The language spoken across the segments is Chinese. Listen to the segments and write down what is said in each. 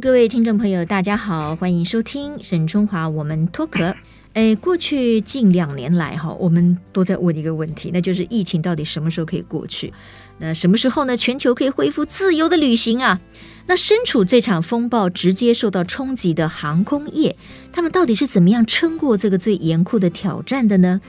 各位听众朋友，大家好，欢迎收听沈春华我们脱壳。哎，过去近两年来哈，我们都在问一个问题，那就是疫情到底什么时候可以过去？那什么时候呢？全球可以恢复自由的旅行啊？那身处这场风暴直接受到冲击的航空业，他们到底是怎么样撑过这个最严酷的挑战的呢？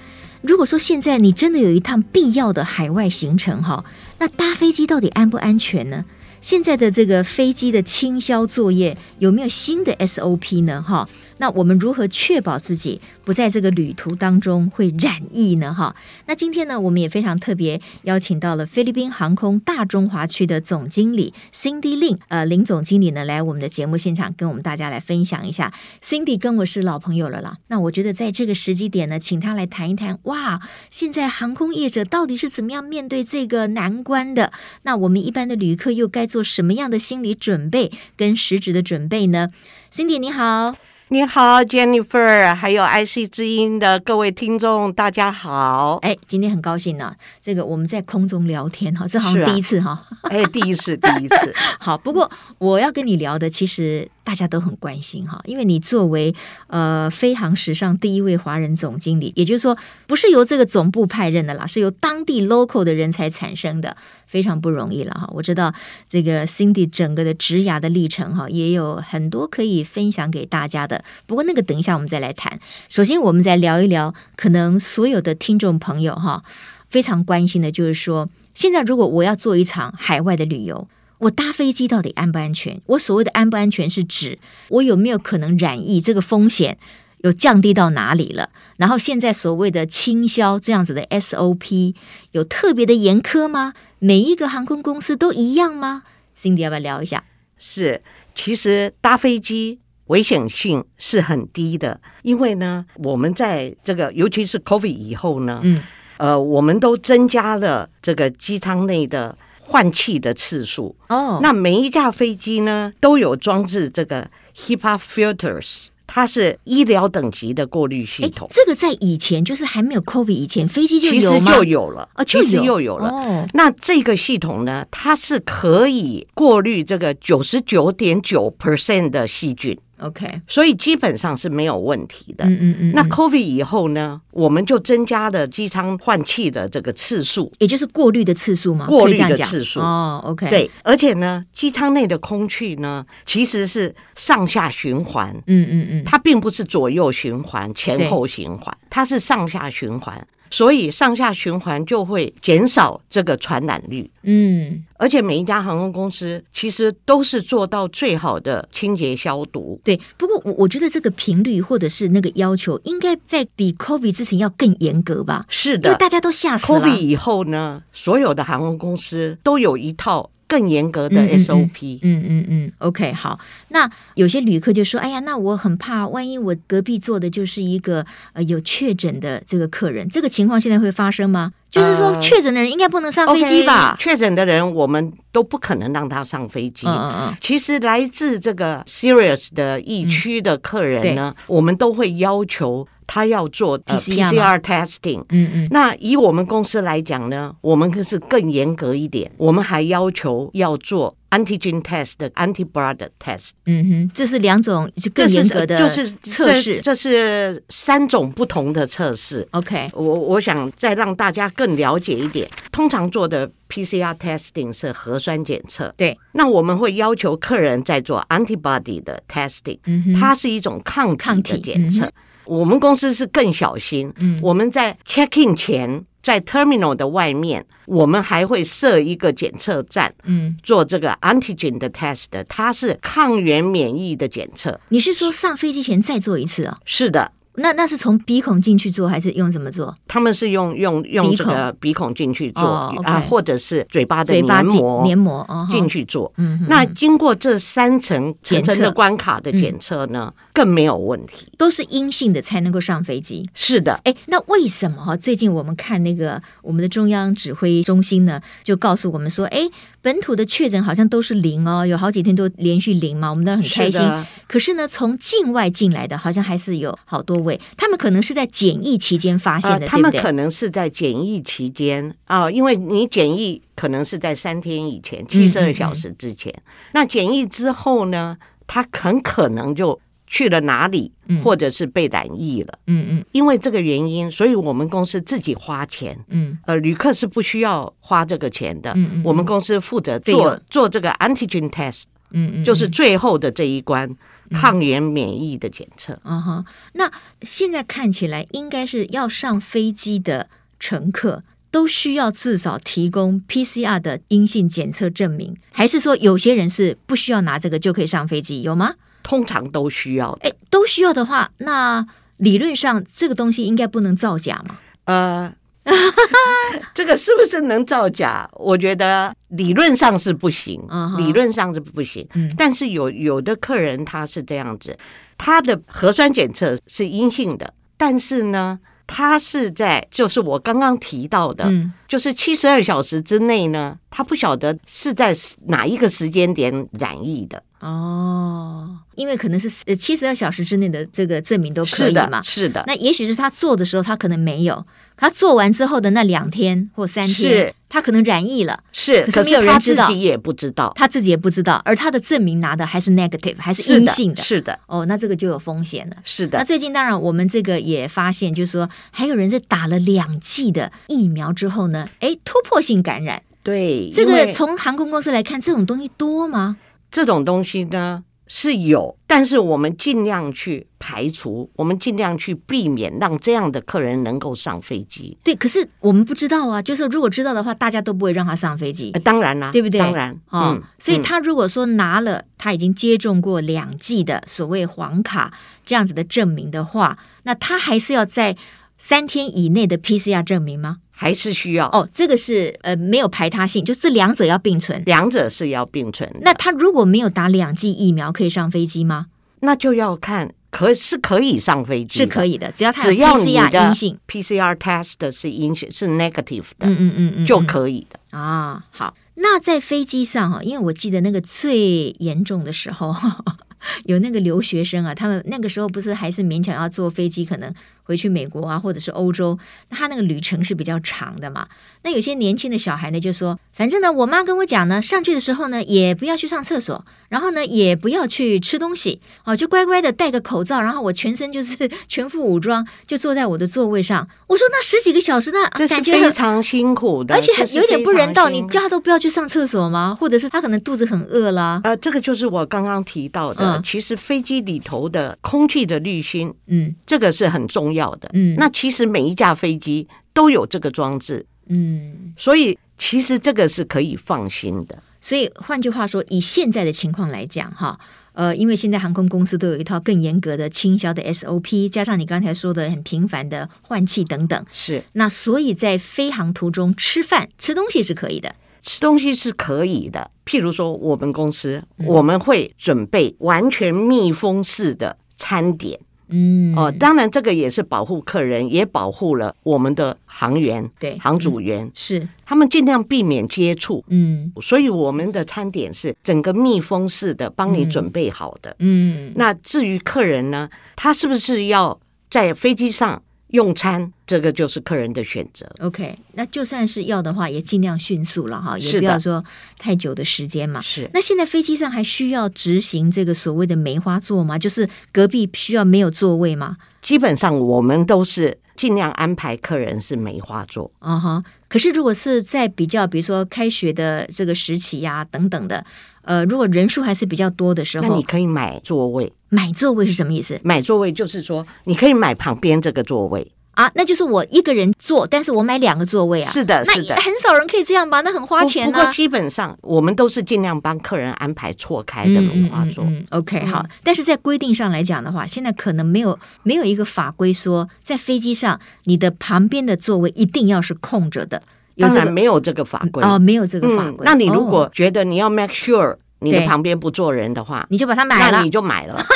如果说现在你真的有一趟必要的海外行程哈，那搭飞机到底安不安全呢？现在的这个飞机的清销作业有没有新的 SOP 呢？哈？那我们如何确保自己不在这个旅途当中会染疫呢？哈，那今天呢，我们也非常特别邀请到了菲律宾航空大中华区的总经理 Cindy Lin，呃，林总经理呢来我们的节目现场跟我们大家来分享一下。Cindy 跟我是老朋友了啦，那我觉得在这个时机点呢，请他来谈一谈，哇，现在航空业者到底是怎么样面对这个难关的？那我们一般的旅客又该做什么样的心理准备跟实质的准备呢？Cindy 你好。你好，Jennifer，还有 IC 之音的各位听众，大家好。哎，今天很高兴呢，这个我们在空中聊天哈，这好像第一次哈。哎，第一次，第一次。好，不过我要跟你聊的，其实。大家都很关心哈，因为你作为呃飞航史上第一位华人总经理，也就是说不是由这个总部派任的啦，是由当地 local 的人才产生的，非常不容易了哈。我知道这个 Cindy 整个的职涯的历程哈，也有很多可以分享给大家的。不过那个等一下我们再来谈。首先我们再聊一聊，可能所有的听众朋友哈非常关心的就是说，现在如果我要做一场海外的旅游。我搭飞机到底安不安全？我所谓的安不安全是指我有没有可能染疫，这个风险有降低到哪里了？然后现在所谓的清销这样子的 SOP 有特别的严苛吗？每一个航空公司都一样吗？Cindy 要不要聊一下？是，其实搭飞机危险性是很低的，因为呢，我们在这个尤其是 COVID 以后呢，嗯，呃，我们都增加了这个机舱内的。换气的次数哦，oh. 那每一架飞机呢都有装置这个 HEPA filters，它是医疗等级的过滤系统。这个在以前就是还没有 COVID 以前，飞机就有吗？其实就有了啊，其实又有了。哦，那这个系统呢，它是可以过滤这个九十九点九 percent 的细菌。OK，所以基本上是没有问题的。嗯嗯嗯。那 COVID 以后呢，我们就增加了机舱换气的这个次数，也就是过滤的次数嘛？过滤的次数哦。OK，对，而且呢，机舱内的空气呢，其实是上下循环。嗯嗯嗯，它并不是左右循环、前后循环，它是上下循环。所以上下循环就会减少这个传染率，嗯，而且每一家航空公司其实都是做到最好的清洁消毒。对，不过我我觉得这个频率或者是那个要求，应该在比 COVID 之前要更严格吧？是的，因为大家都吓死了。COVID 以后呢，所有的航空公司都有一套。更严格的 SOP，嗯嗯嗯，，OK，好。那有些旅客就说：“哎呀，那我很怕，万一我隔壁坐的就是一个呃有确诊的这个客人，这个情况现在会发生吗？”就是说，确诊的人应该不能上飞机吧？确诊的人我们都不可能让他上飞机。嗯嗯嗯。其实来自这个 serious 的疫区的客人呢，我们都会要求。他要做 PCR testing，嗯嗯，那以我们公司来讲呢，我们可是更严格一点，我们还要求要做 antigen test 的 antibody test，嗯哼，这是两种就更严格的就是测试，这，这是三种不同的测试。OK，我我想再让大家更了解一点，通常做的 PCR testing 是核酸检测，对，那我们会要求客人在做 antibody 的 testing，嗯哼，它是一种抗体的检测。我们公司是更小心，嗯，我们在 check in 前，在 terminal 的外面，我们还会设一个检测站，嗯，做这个 antigen 的 test，它是抗原免疫的检测。你是说上飞机前再做一次啊？是的。那那是从鼻孔进去做，还是用怎么做？他们是用用用这个鼻孔进去做啊，或者是嘴巴的黏膜黏膜哦进去做。嗯，那经过这三层层层的关卡的检测呢，嗯、更没有问题，都是阴性的才能够上飞机。是的，哎，那为什么哈？最近我们看那个我们的中央指挥中心呢，就告诉我们说，哎。本土的确诊好像都是零哦，有好几天都连续零嘛，我们都很开心。是可是呢，从境外进来的好像还是有好多位，他们可能是在检疫期间发现的，呃、他们可能是在检疫期间啊、呃，因为你检疫可能是在三天以前，七十二小时之前。嗯嗯嗯，那检疫之后呢？他很可能就去了哪里，或者是被染疫了。嗯嗯，因为这个原因，所以我们公司自己花钱。嗯，呃，旅客是不需要花这个钱的。嗯嗯，我们公司负责做做这个 antigen test。嗯嗯，就是最后的这一关抗原免疫的检测。嗯哼，那现在看起来，应该是要上飞机的乘客都需要至少提供 PCR 的阴性检测证明，还是说有些人是不需要拿这个就可以上飞机？有吗？通常都需要。哎，都需要的话，那理论上这个东西应该不能造假嘛？呃。这个是不是能造假？我觉得理论上是不行，uh huh. 理论上是不行。嗯、但是有有的客人他是这样子，他的核酸检测是阴性的，但是呢，他是在就是我刚刚提到的，嗯、就是七十二小时之内呢，他不晓得是在哪一个时间点染疫的。哦，因为可能是呃七十二小时之内的这个证明都可以嘛，是的。是的，那也许是他做的时候他可能没有，他做完之后的那两天或三天，他可能染疫了，是，可是没有人知道，他自己也不知道，他自己也不知道，而他的证明拿的还是 negative，还是阴性的，是的。是的哦，那这个就有风险了。是的。那最近当然我们这个也发现，就是说还有人是打了两剂的疫苗之后呢，哎，突破性感染。对，这个从航空公司来看，这种东西多吗？这种东西呢是有，但是我们尽量去排除，我们尽量去避免让这样的客人能够上飞机。对，可是我们不知道啊，就是如果知道的话，大家都不会让他上飞机。呃、当然啦，对不对？当然，哦、嗯，所以他如果说拿了他已经接种过两剂的所谓黄卡这样子的证明的话，那他还是要在三天以内的 PCR 证明吗？还是需要哦，这个是呃没有排他性，就这两者要并存，两者是要并存。那他如果没有打两剂疫苗，可以上飞机吗？那就要看，可是可以上飞机，是可以的，只要他 PCR 阴性，PCR test 是阴性是 negative 的，嗯嗯嗯嗯，就可以的啊。好，那在飞机上哈，因为我记得那个最严重的时候，有那个留学生啊，他们那个时候不是还是勉强要坐飞机，可能。回去美国啊，或者是欧洲，那他那个旅程是比较长的嘛。那有些年轻的小孩呢，就说，反正呢，我妈跟我讲呢，上去的时候呢，也不要去上厕所，然后呢，也不要去吃东西，哦，就乖乖的戴个口罩，然后我全身就是 全副武装，就坐在我的座位上。我说那十几个小时，那感觉非常辛苦的，而且有点不人道。你叫他都不要去上厕所吗？或者是他可能肚子很饿啦？呃，这个就是我刚刚提到的，嗯、其实飞机里头的空气的滤芯，嗯，这个是很重要。要的，嗯，那其实每一架飞机都有这个装置，嗯，所以其实这个是可以放心的。所以换句话说，以现在的情况来讲，哈，呃，因为现在航空公司都有一套更严格的倾销的 SOP，加上你刚才说的很频繁的换气等等，是。那所以在飞航途中吃饭吃东西是可以的，吃东西是可以的。譬如说，我们公司、嗯、我们会准备完全密封式的餐点。嗯。哦，当然这个也是保护客人，也保护了我们的航员，对，航组员、嗯、是。他们尽量避免接触，嗯，所以我们的餐点是整个密封式的，帮你准备好的，嗯，那至于客人呢，他是不是要在飞机上用餐？这个就是客人的选择。OK，那就算是要的话，也尽量迅速了哈，也不要说太久的时间嘛。是。那现在飞机上还需要执行这个所谓的梅花座吗？就是隔壁需要没有座位吗？基本上我们都是尽量安排客人是梅花座。啊哈、uh-huh。可是如果是在比较，比如说开学的这个时期呀、啊、等等的，呃，如果人数还是比较多的时候，那你可以买座位。买座位是什么意思？买座位就是说，你可以买旁边这个座位。啊，那就是我一个人坐，但是我买两个座位啊。是的，是的，很少人可以这样吧？那很花钱啊。不过基本上我们都是尽量帮客人安排错开的轮滑座。嗯，嗯，嗯，OK，好。但是在规定上来讲的话，现在可能没有没有一个法规说，在飞机上你的旁边的座位一定要是空着的。当然没有这个法规哦，没有这个法规。那你如果觉得你要 make sure 你的旁边不坐人的话，你就把它买了，那你就买了。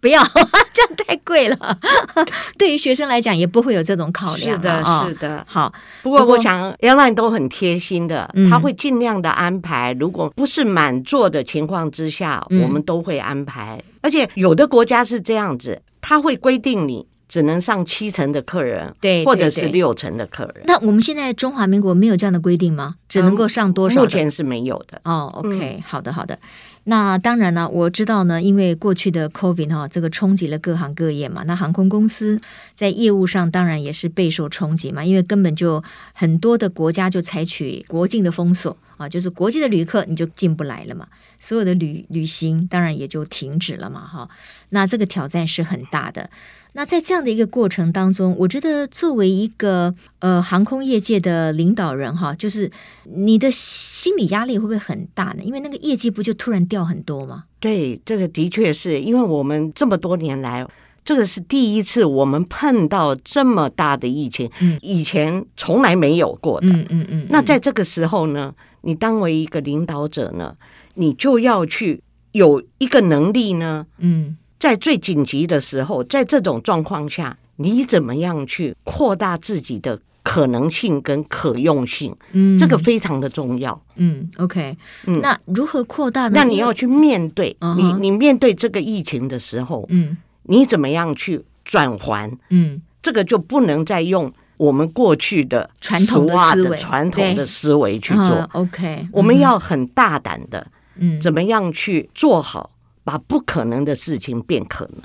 不要，这样太贵了。对于学生来讲，也不会有这种考量。是的，哦、是的。好，不过我想，airline 都很贴心的，嗯、他会尽量的安排。如果不是满座的情况之下，嗯、我们都会安排。而且有的国家是这样子，他会规定你只能上七成的客人，对，或者是六成的客人。那我们现在中华民国没有这样的规定吗？只能够上多少？目前是没有的。哦，OK，嗯，好的，好的。那当然呢，我知道呢，因为过去的 COVID 哈，这个冲击了各行各业嘛。那航空公司在业务上当然也是备受冲击嘛，因为根本就很多的国家就采取国境的封锁啊，就是国际的旅客你就进不来了嘛，所有的旅旅行当然也就停止了嘛，哈。那这个挑战是很大的。那在这样的一个过程当中，我觉得作为一个呃航空业界的领导人哈，就是你的心理压力会不会很大呢？因为那个业绩不就突然掉很多吗？对，这个的确是因为我们这么多年来，这个是第一次我们碰到这么大的疫情，嗯，以前从来没有过的，嗯嗯嗯。那在这个时候呢，你当为一个领导者呢，你就要去有一个能力呢，嗯。在最紧急的时候，在这种状况下，你怎么样去扩大自己的可能性跟可用性？嗯，这个非常的重要。嗯，OK，嗯，那如何扩大呢？那你要去面对、uh -huh. 你，你面对这个疫情的时候，嗯，你怎么样去转换？嗯，这个就不能再用我们过去的传统的思维、传统的思维去做。Uh, OK，我们要很大胆的，嗯，怎么样去做好？把不可能的事情变可能，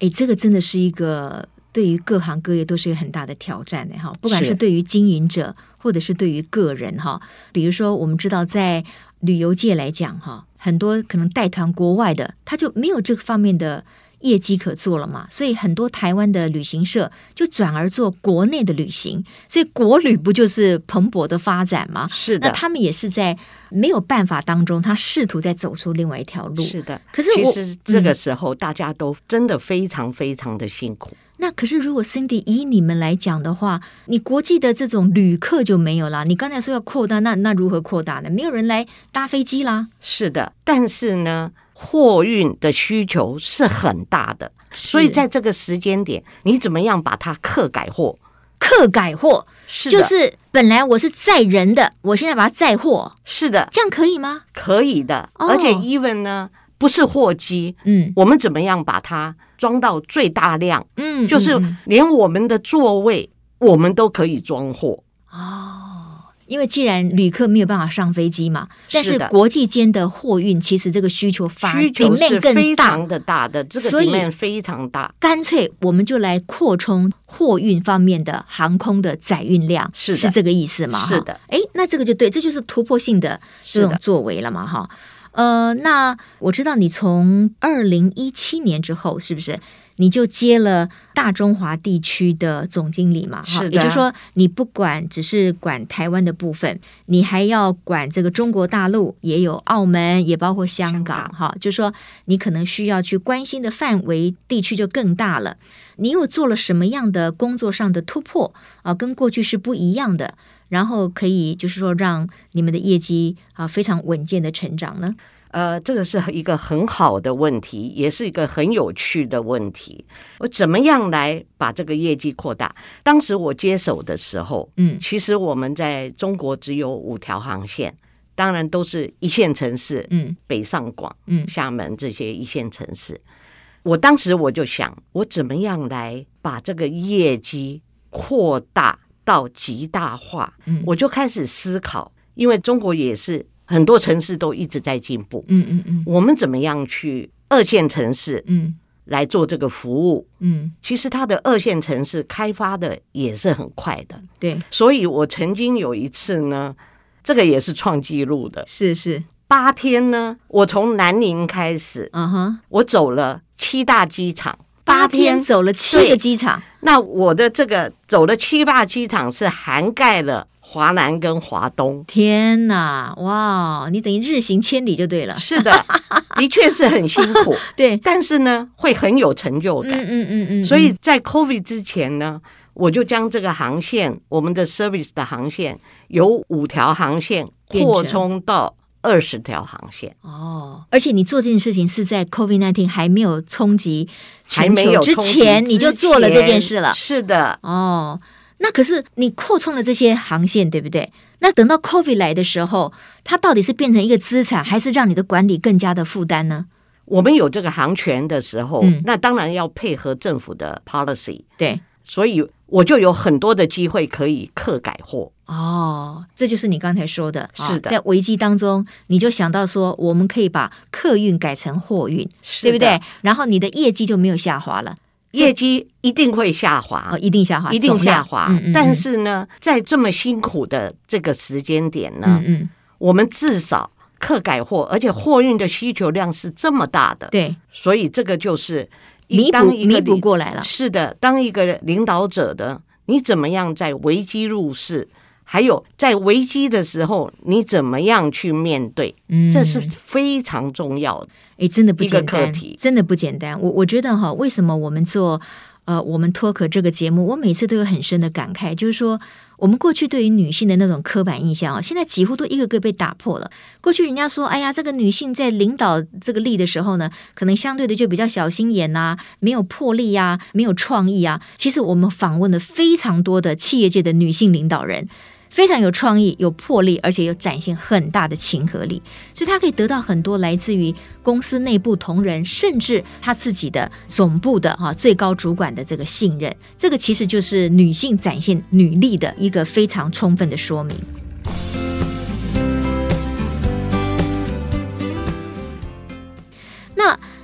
哎，这个真的是一个对于各行各业都是一个很大的挑战的哈。不管是对于经营者，或者是对于个人哈。比如说，我们知道在旅游界来讲哈，很多可能带团国外的，他就没有这方面的。业绩可做了嘛？所以很多台湾的旅行社就转而做国内的旅行，所以国旅不就是蓬勃的发展吗？是的，那他们也是在没有办法当中，他试图在走出另外一条路。是的，可是其实这个时候大家都真的非常非常的辛苦。嗯、那可是如果 Cindy 以你们来讲的话，你国际的这种旅客就没有了。你刚才说要扩大，那那如何扩大呢？没有人来搭飞机啦。是的，但是呢？货运的需求是很大的，所以在这个时间点，你怎么样把它客改货？客改货。是就是本来我是载人的，我现在把它载货，是的，这样可以吗？可以的，哦、而且 even 呢，不是货机，嗯，我们怎么样把它装到最大量？嗯，就是连我们的座位，嗯、我们都可以装货。哦。因为既然旅客没有办法上飞机嘛，但是国际间的货运其实这个需求发需求是非常的大的，这个里面非常大。干脆我们就来扩充货运方面的航空的载运量，是是这个意思吗？是的，哎，那这个就对，这就是突破性的这种作为了嘛，哈。呃，那我知道你从二零一七年之后是不是？你就接了大中华地区的总经理嘛，哈，也就是说，你不管只是管台湾的部分，你还要管这个中国大陆，也有澳门，也包括香港，哈，就是说你可能需要去关心的范围地区就更大了。你又做了什么样的工作上的突破啊？跟过去是不一样的，然后可以就是说让你们的业绩啊非常稳健的成长呢？呃，这个是一个很好的问题，也是一个很有趣的问题。我怎么样来把这个业绩扩大？当时我接手的时候，嗯，其实我们在中国只有五条航线，当然都是一线城市，嗯，北上广、嗯，厦门这些一线城市。我当时我就想，我怎么样来把这个业绩扩大到极大化？嗯，我就开始思考，因为中国也是。很多城市都一直在进步，嗯嗯嗯，我们怎么样去二线城市，嗯，来做这个服务，嗯，其实它的二线城市开发的也是很快的，对，所以我曾经有一次呢，这个也是创纪录的，是是。八天呢，我从南宁开始，嗯哼，我走了七大机场，八天。走了七个机场，那我的这个走了七大机场是涵盖了。华南跟华东，天哪，哇！你等于日行千里就对了。是的，的确是很辛苦，对。但是呢，会很有成就感。嗯嗯嗯嗯。所以在 COVID 之前呢，我就将这个航线，我们的 service 的航线，有五条航线扩充到二十条航线。哦，而且你做这件事情是在 COVID-19 还没有冲击全球之前，你就做了这件事了。是的，哦。那可是你扩充了这些航线，对不对？那等到 COVID 来的时候，它到底是变成一个资产，还是让你的管理更加的负担呢？我们有这个航权的时候，嗯、那当然要配合政府的 policy。对，所以我就有很多的机会可以客改货。哦，这就是你刚才说的，是的，在危机当中，你就想到说，我们可以把客运改成货运，是对不对？然后你的业绩就没有下滑了。业绩一定会下滑，哦，一定下滑，一定下滑。嗯嗯嗯，但是呢，在这么辛苦的这个时间点呢，我们至少客改货，而且货运的需求量是这么大的，对，所以这个就是弥补弥补过来了。是的，当一个领导者的，你怎么样在危机入市？还有在危机的时候，你怎么样去面对？嗯，这是非常重要的。哎，真的不简单，课题真的不简单。我我觉得哈，为什么我们做呃我们脱壳这个节目，我每次都有很深的感慨，就是说我们过去对于女性的那种刻板印象啊，现在几乎都一个个被打破了。过去人家说，哎呀，这个女性在领导这个力的时候呢，可能相对的就比较小心眼呐、啊，没有魄力呀、啊，没有创意啊。其实我们访问了非常多的企业界的女性领导人。非常有创意、有魄力，而且又展现很大的亲和力，所以他可以得到很多来自于公司内部同仁，甚至他自己的总部的哈最高主管的这个信任。这个其实就是女性展现女力的一个非常充分的说明。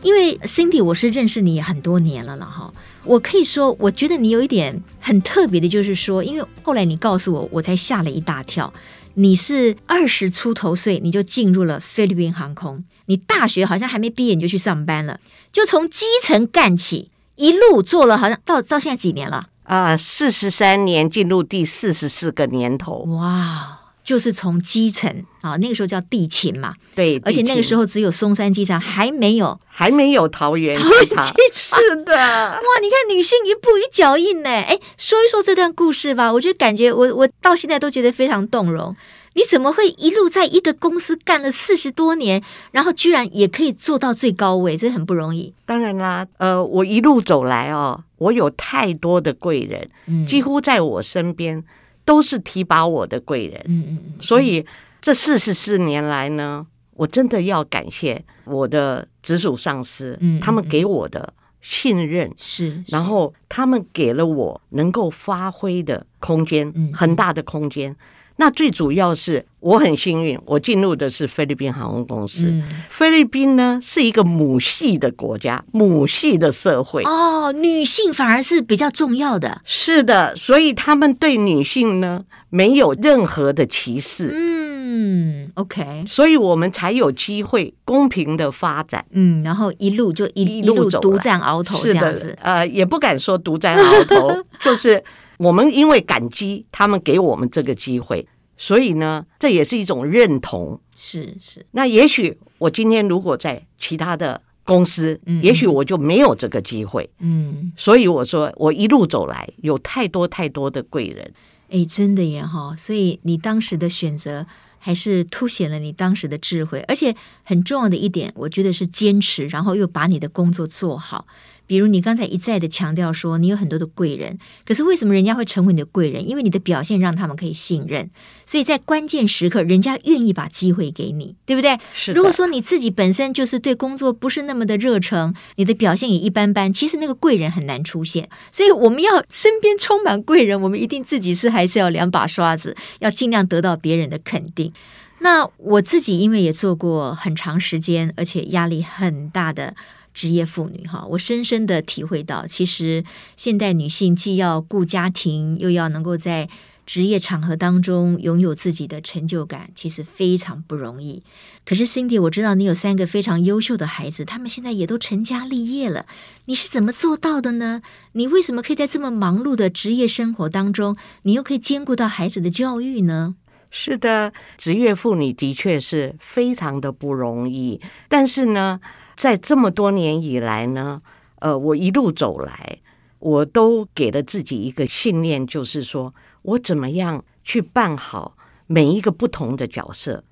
因为 Cindy，我是认识你很多年了了哈。我可以说，我觉得你有一点很特别的，就是说，因为后来你告诉我，我才吓了一大跳。你是二十出头岁，你就进入了菲律宾航空。你大学好像还没毕业，你就去上班了，就从基层干起，一路做了，好像到到现在几年了？啊，四十三年，进入第四十四个年头。哇！就是从基层啊，那个时候叫地勤嘛，对，而且那个时候只有松山机场，还没有，还没有桃园机场，是的，哇，你看女性一步一脚印呢，哎，说一说这段故事吧，我就感觉我我到现在都觉得非常动容。你怎么会一路在一个公司干了四十多年，然后居然也可以做到最高位，这很不容易。当然啦，呃，我一路走来哦，我有太多的贵人，嗯，几乎在我身边。都是提拔我的贵人，嗯嗯嗯，所以这四十四年来呢，我真的要感谢我的直属上司，嗯，他们给我的信任是，然后他们给了我能够发挥的空间，很大的空间。那最主要是我很幸运，我进入的是菲律宾航空公司。嗯、菲律宾呢是一个母系的国家，母系的社会。哦，女性反而是比较重要的。是的，所以他们对女性呢没有任何的歧视。嗯，OK，所以我们才有机会公平的发展。嗯，然后一路就一一路走，独占鳌头这样子。是的，呃，也不敢说独占鳌头，就是。我们因为感激他们给我们这个机会，所以呢，这也是一种认同。是是。那也许我今天如果在其他的公司，嗯，也许我就没有这个机会。嗯。所以我说，我一路走来有太多太多的贵人。哎，真的耶哈！所以你当时的选择还是凸显了你当时的智慧，而且很重要的一点，我觉得是坚持，然后又把你的工作做好。比如你刚才一再的强调说你有很多的贵人，可是为什么人家会成为你的贵人？因为你的表现让他们可以信任，所以在关键时刻，人家愿意把机会给你，对不对？是。如果说你自己本身就是对工作不是那么的热诚，你的表现也一般般，其实那个贵人很难出现。所以我们要身边充满贵人，我们一定自己是还是要两把刷子，要尽量得到别人的肯定。那我自己因为也做过很长时间，而且压力很大的。职业妇女哈，我深深的体会到，其实现代女性既要顾家庭，又要能够在职业场合当中拥有自己的成就感，其实非常不容易。可是 Cindy，我知道你有三个非常优秀的孩子，他们现在也都成家立业了，你是怎么做到的呢？你为什么可以在这么忙碌的职业生活当中，你又可以兼顾到孩子的教育呢？是的，职业妇女的确是非常的不容易，但是呢。在这么多年以来呢，呃，我一路走来，我都给了自己一个信念，就是说我怎么样去办好每一个不同的角色，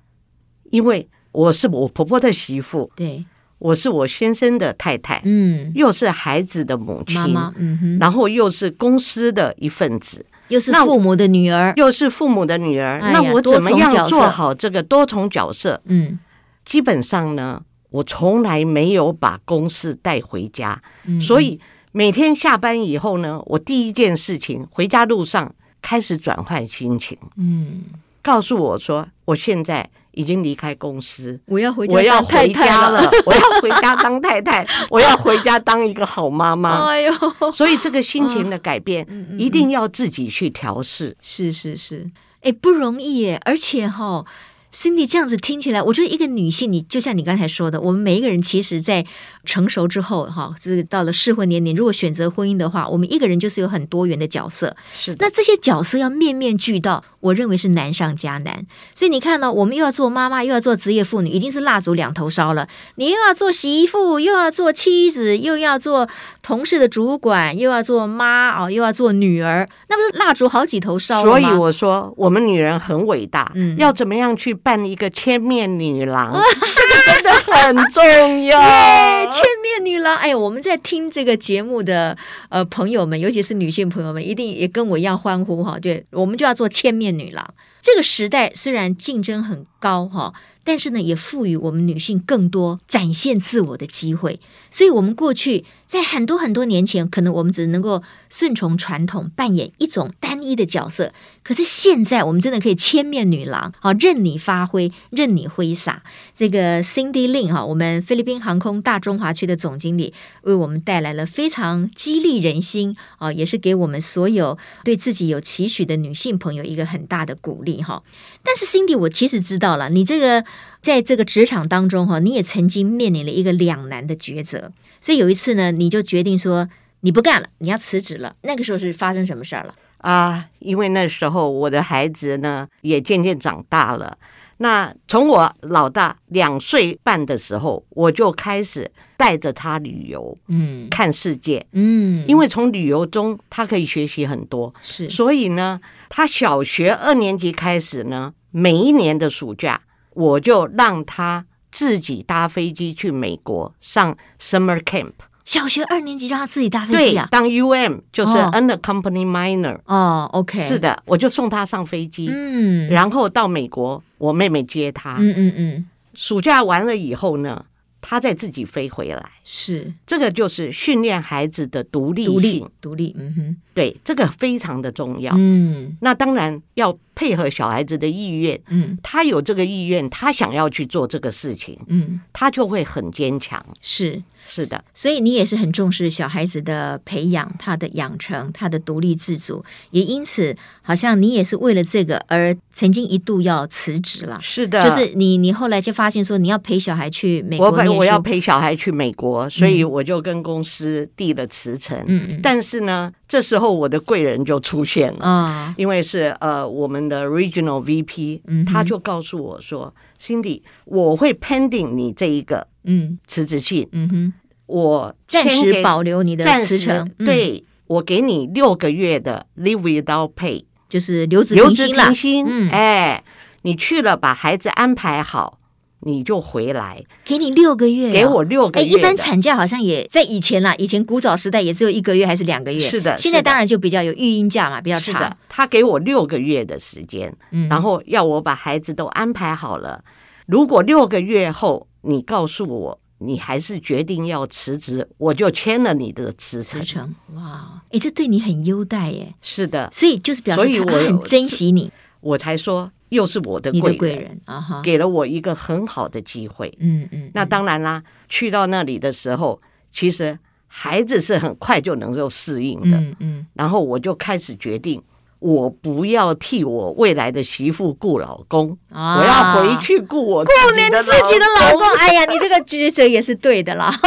因为我是我婆婆的媳妇，对，我是我先生的太太，嗯，又是孩子的母亲，妈妈，嗯哼，然后又是公司的一份子，又是父母的女儿，又是父母的女儿，哎、那我怎么样做好这个多重角色？嗯，基本上呢。我从来没有把公事带回家，嗯、所以每天下班以后呢，我第一件事情回家路上开始转换心情，嗯，告诉我说，我现在已经离开公司，我要回家，我要回家了，我要回家当太太，我要回家当一个好妈妈。哎呦，所以这个心情的改变，一定要自己去调试。是是是，哎，不容易耶，而且哈、哦。Cindy 这样子听起来，我觉得一个女性，你就像你刚才说的，我们每一个人其实，在成熟之后，哈，就是到了适婚年龄，如果选择婚姻的话，我们一个人就是有很多元的角色。是，那这些角色要面面俱到，我认为是难上加难。所以你看呢，我们又要做妈妈，又要做职业妇女，已经是蜡烛两头烧了。你又要做媳妇，又要做妻子，又要做同事的主管，又要做妈哦，又要做女儿，那不是蜡烛好几头烧吗？所以我说，我们女人很伟大，嗯，要怎么样去？扮一个千面女郎，这个真的很重要。千面女郎，哎，我们在听这个节目的呃朋友们，尤其是女性朋友们，一定也跟我一样欢呼哈。对，我们就要做千面女郎。这个时代虽然竞争很高哈。但是呢，也赋予我们女性更多展现自我的机会。所以，我们过去在很多很多年前，可能我们只能够顺从传统，扮演一种单一的角色。可是现在，我们真的可以千面女郎，好，任你发挥，任你挥洒。这个 Cindy Lin 哈，我们菲律宾航空大中华区的总经理，为我们带来了非常激励人心啊，也是给我们所有对自己有期许的女性朋友一个很大的鼓励哈。但是，Cindy，我其实知道了，你这个。在这个职场当中，哈，你也曾经面临了一个两难的抉择，所以有一次呢，你就决定说你不干了，你要辞职了。那个时候是发生什么事儿了？啊，因为那时候我的孩子呢也渐渐长大了。那从我老大两岁半的时候，我就开始带着他旅游，嗯，看世界，嗯，因为从旅游中他可以学习很多，是。所以呢，他小学二年级开始呢，每一年的暑假。我就让他自己搭飞机去美国上 summer camp。小学二年级让他自己搭飞机啊？当 UM 就是 unaccompanied minor。哦，OK，是的，我就送他上飞机，嗯，然后到美国，我妹妹接他，嗯嗯嗯。暑假完了以后呢，他再自己飞回来。是，这个就是训练孩子的独立性，独立，立，嗯哼。对，这个非常的重要。嗯，那当然要配合小孩子的意愿。嗯，他有这个意愿，他想要去做这个事情。嗯，他就会很坚强。是。是的，所以你也是很重视小孩子的培养，他的养成，他的独立自主，也因此，好像你也是为了这个而曾经一度要辞职了。是的，就是你，你后来就发现说你要陪小孩去美国，我我要陪小孩去美国，所以我就跟公司递了辞呈。嗯嗯，但是呢，这时候我的贵人就出现了啊，嗯、因为是呃我们的 Regional VP，嗯，他就告诉我说。Cindy，我会 pending 你这一个嗯。辞职信，嗯哼，我暂时保留你的辞呈，对，我给你六个月的 leave without pay，就是留职留职停薪，嗯，哎，你去了把孩子安排好，你就回来，给你六个月，给我六个月。一般产假好像也在以前啦，以前古早时代也只有一个月还是两个月，是的，现在当然就比较有育婴假嘛，比较长。他给我六个月的时间，嗯，然后要我把孩子都安排好了。如果六个月后你告诉我你还是决定要辞职，我就签了你的辞呈。哇，哎，这对你很优待耶。是的，所以就是表示他很珍惜你，我，我才说又是我的贵人，贵人啊哈，给了我一个很好的机会。嗯嗯，嗯，那当然啦，去到那里的时候，其实孩子是很快就能够适应的。嗯嗯，然后我就开始决定。我不要替我未来的媳妇顾老公，啊、我要回去顾我顾连自己的老公。哎呀，你这个抉择也是对的啦。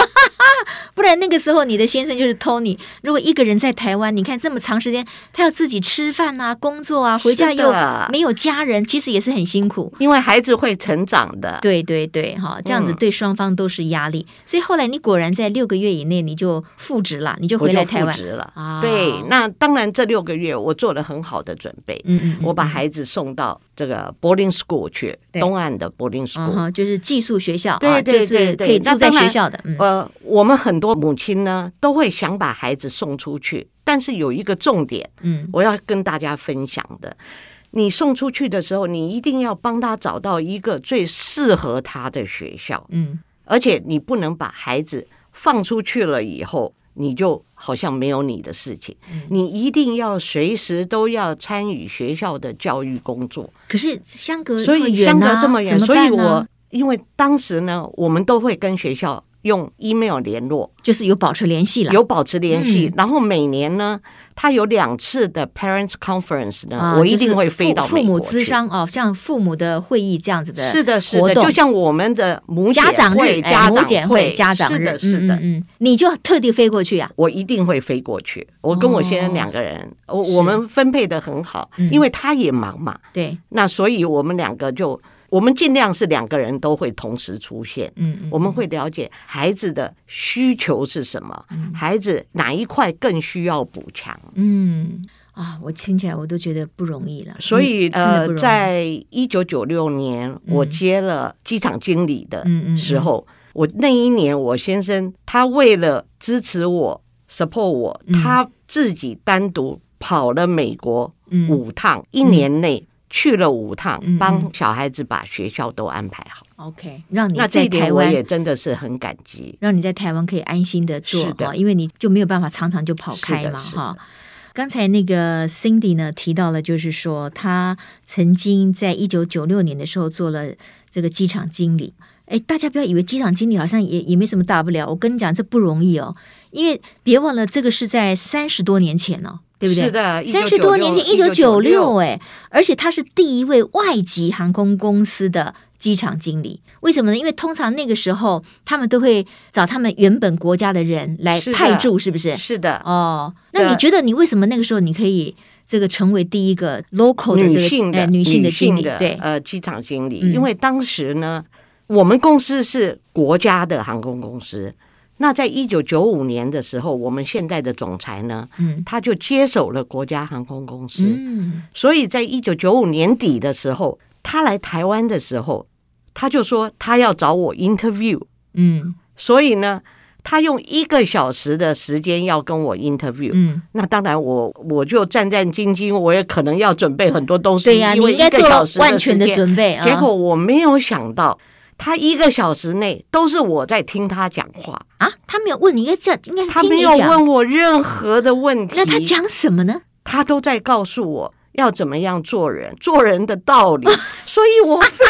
不然那个时候你的先生就是 Tony。如果一个人在台湾，你看这么长时间，他要自己吃饭啊、工作啊，回家又没有家人，其实也是很辛苦。因为孩子会成长的。对对对，哈，这样子对双方都是压力。嗯、所以后来你果然在六个月以内你就复职了，你就回来台湾了。啊，对，那当然这六个月我做的很好的准备。嗯，嗯嗯，我把孩子送到这个 boarding school 去，东岸的 boarding school，嗯、就是寄宿学校，对对对，就是可以住在学校的。呃，我们很多母亲呢都会想把孩子送出去，但是有一个重点，嗯，我要跟大家分享的，你送出去的时候，你一定要帮他找到一个最适合他的学校，嗯。而且你不能把孩子放出去了以后，你就好像没有你的事情。嗯、你一定要随时都要参与学校的教育工作。可是相隔、啊、所以相隔这么远，所以我因为当时呢，我们都会跟学校。用 email 联络，就是有保持联系了，有保持联系。嗯、然后每年呢，他有两次的 parents conference 呢，啊、我一定会飞到父母咨商哦，像父母的会议这样子的，是的，是的，就像我们的母家长会、家长会、家长日，是的，嗯，你就特地飞过去啊？我一定会飞过去。我跟我先生两个人，我、哦、我们分配的很好，因为他也忙嘛，对，那所以我们两个就。我们尽量是两个人都会同时出现，嗯，嗯，我们会了解孩子的需求是什么，嗯、孩子哪一块更需要补强，嗯。啊，我听起来我都觉得不容易了。所以呃，在一九九六年，嗯、我接了机场经理的时候，我那一年我先生他为了支持我 support 我，嗯、他自己单独跑了美国五趟，嗯、一年内。去了五趟，帮小孩子把学校都安排好。OK，让你在台湾，我也真的是很感激，让你在台湾可以安心的做的，因为你就没有办法常常就跑开嘛，哈。刚才那个 Cindy 呢提到了，就是说他曾经在一九九六年的时候做了这个机场经理。哎，大家不要以为机场经理好像也也没什么大不了，我跟你讲，这不容易哦，因为别忘了这个是在三十多年前哦。对不对？是的，三十多年前，一九九六，哎，而且他是第一位外籍航空公司的机场经理。为什么呢？因为通常那个时候，他们都会找他们原本国家的人来派驻，是不是？是的。哦，那你觉得你为什么那个时候你可以这个成为第一个 local 的这个女性的女性的经理？对，呃，机场经理，因为当时呢，我们公司是国家的航空公司。那在一九九五年的时候，我们现在的总裁呢，嗯，他就接手了国家航空公司，嗯，所以在一九九五年底的时候，他来台湾的时候，他就说他要找我 interview，嗯，所以呢，他用一个小时的时间要跟我 interview，嗯，那当然我我就战战兢兢，我也可能要准备很多东西，对呀，因为一个小时万全的准备，结果我没有想到。他一个小时内都是我在听他讲话啊！他没有问你，应该这，应该是他没有问我任何的问题。那他讲什么呢？他都在告诉我要怎么样做人，做人的道理。所以我非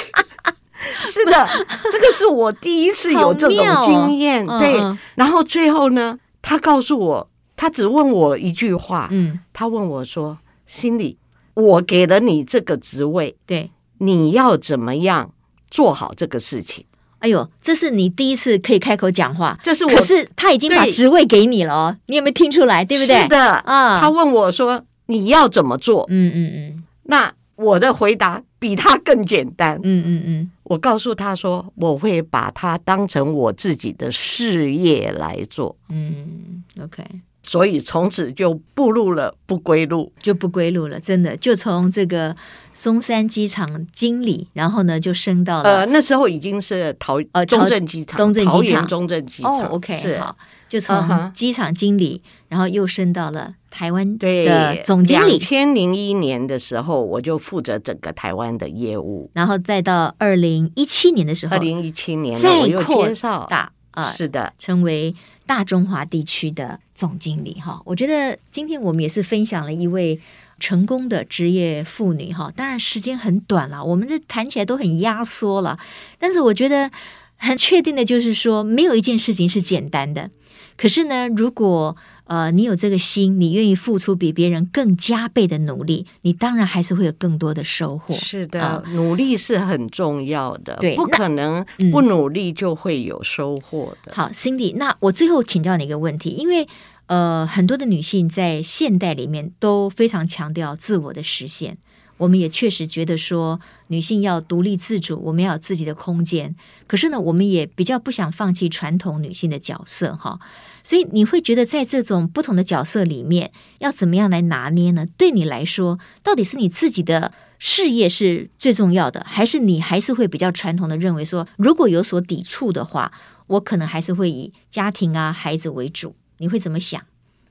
是的，这个是我第一次有这种经验。哦、对，嗯、然后最后呢，他告诉我，他只问我一句话。嗯，他问我说：“心里，我给了你这个职位，对，你要怎么样？”做好这个事情，哎呦，这是你第一次可以开口讲话，这是我，可是他已经把职位给你了哦，你有没有听出来？对不对？是的，啊、嗯，他问我说你要怎么做？嗯嗯嗯，那我的回答比他更简单。嗯嗯嗯，我告诉他说我会把它当成我自己的事业来做。嗯，OK。所以从此就步入了不归路，就不归路了。真的，就从这个松山机场经理，然后呢就升到了呃那时候已经是桃呃中正机场，中正机场，中正机场。哦，OK，是好，就从机场经理，然后又升到了台湾的总经理。两千零一年的时候，我就负责整个台湾的业务，然后再到二零一七年的时候，二零一七年再扩大啊，是的，成为大中华地区的。总经理哈，我觉得今天我们也是分享了一位成功的职业妇女哈。当然时间很短了，我们这谈起来都很压缩了。但是我觉得很确定的就是说，没有一件事情是简单的。可是呢，如果呃，你有这个心，你愿意付出比别人更加倍的努力，你当然还是会有更多的收获。是的，啊、努力是很重要的，对，不可能不努力就会有收获的。嗯、好，Cindy，那我最后请教你一个问题，因为呃，很多的女性在现代里面都非常强调自我的实现。我们也确实觉得说，女性要独立自主，我们要有自己的空间。可是呢，我们也比较不想放弃传统女性的角色，哈。所以你会觉得，在这种不同的角色里面，要怎么样来拿捏呢？对你来说，到底是你自己的事业是最重要的，还是你还是会比较传统的认为说，如果有所抵触的话，我可能还是会以家庭啊、孩子为主？你会怎么想？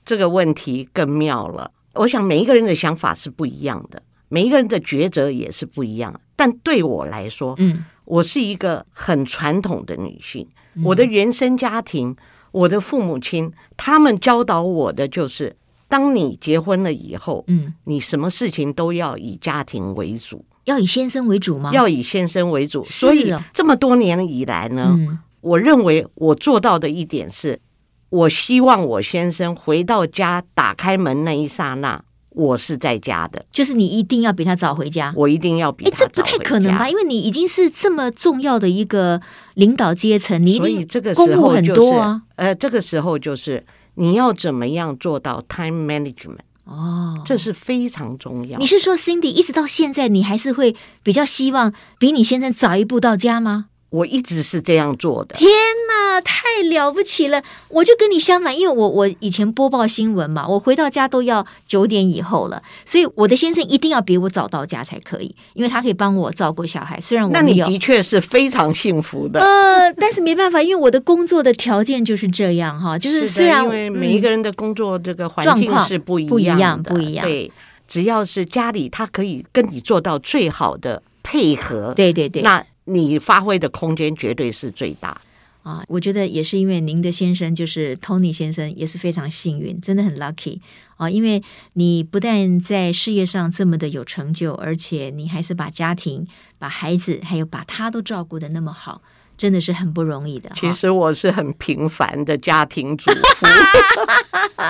这个问题更妙了。我想每一个人的想法是不一样的。每一个人的抉择也是不一样，但对我来说，嗯，我是一个很传统的女性，我的原生家庭，我的父母亲，他们教导我的就是，当你结婚了以后，嗯，你什么事情都要以家庭为主，要以先生为主吗？要以先生为主。所以这么多年以来呢，我认为我做到的一点是，我希望我先生回到家打开门那一刹那。我是在家的，就是你一定要比他早回家，我一定要比他早回家。这不太可能吧？因为你已经是这么重要的一个领导阶层，你所以这个时候很多啊。呃，这个时候就是你要怎么样做到 time management 哦，这是非常重要。你是说 Cindy 一直到现在，你还是会比较希望比你先生早一步到家吗？我一直是这样做的。天哪，太了不起了！我就跟你相反，因为我我以前播报新闻嘛，我回到家都要九点以后了，所以我的先生一定要比我早到家才可以，因为他可以帮我照顾小孩。虽然我那你的确是非常幸福的，呃，但是没办法，因为我的工作的条件就是这样哈，就是虽然因为每一个人的工作这个环境是不一样的，不一样，不一样。对，只要是家里他可以跟你做到最好的配合，对对对，那。你发挥的空间绝对是最大啊！我觉得也是因为您的先生就是 Tony 先生也是非常幸运，真的很 lucky 啊！因为你不但在事业上这么的有成就，而且你还是把家庭、把孩子还有把他都照顾的那么好，真的是很不容易的。其实我是很平凡的家庭主妇，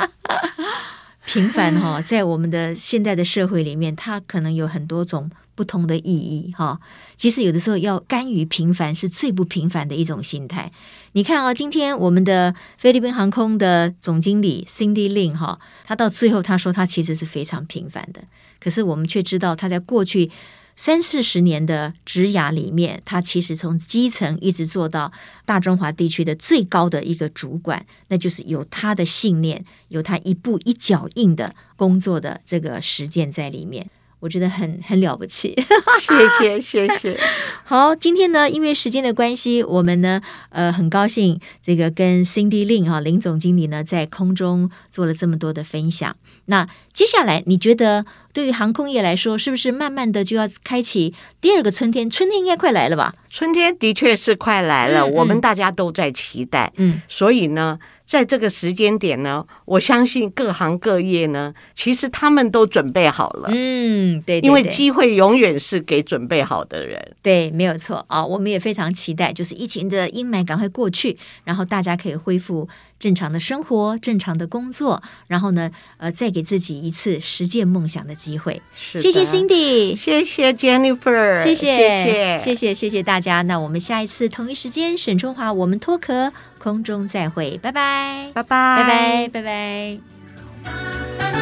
平凡哈，在我们的现代的社会里面，它可能有很多种。不同的意义哈，其实有的时候要甘于平凡是最不平凡的一种心态。你看啊，今天我们的菲律宾航空的总经理 Cindy Lin 哈，他到最后他说他其实是非常平凡的，可是我们却知道他在过去三四十年的职涯里面，他其实从基层一直做到大中华地区的最高的一个主管，那就是有他的信念，有他一步一脚印的工作的这个实践在里面。我觉得很很了不起，谢 谢谢谢。好，今天呢，因为时间的关系，我们呢，呃，很高兴这个跟 Cindy Lin 哈林总经理呢在空中做了这么多的分享。那接下来，你觉得对于航空业来说，是不是慢慢的就要开启第二个春天？春天应该快来了吧？春天的确是快来了，嗯嗯，我们大家都在期待。嗯，所以呢。在这个时间点呢，我相信各行各业呢，其实他们都准备好了。嗯，对，对，对，因为机会永远是给准备好的人。对，没有错啊，我们也非常期待，就是疫情的阴霾赶快过去，然后大家可以恢复正常的生活、正常的工作，然后呢，呃，再给自己一次实践梦想的机会。是，谢谢 Cindy，谢谢 Jennifer，谢谢，谢谢，谢谢，谢谢大家。那我们下一次同一时间，沈春华，我们脱壳。空中再会，拜拜，拜拜，拜拜，拜拜。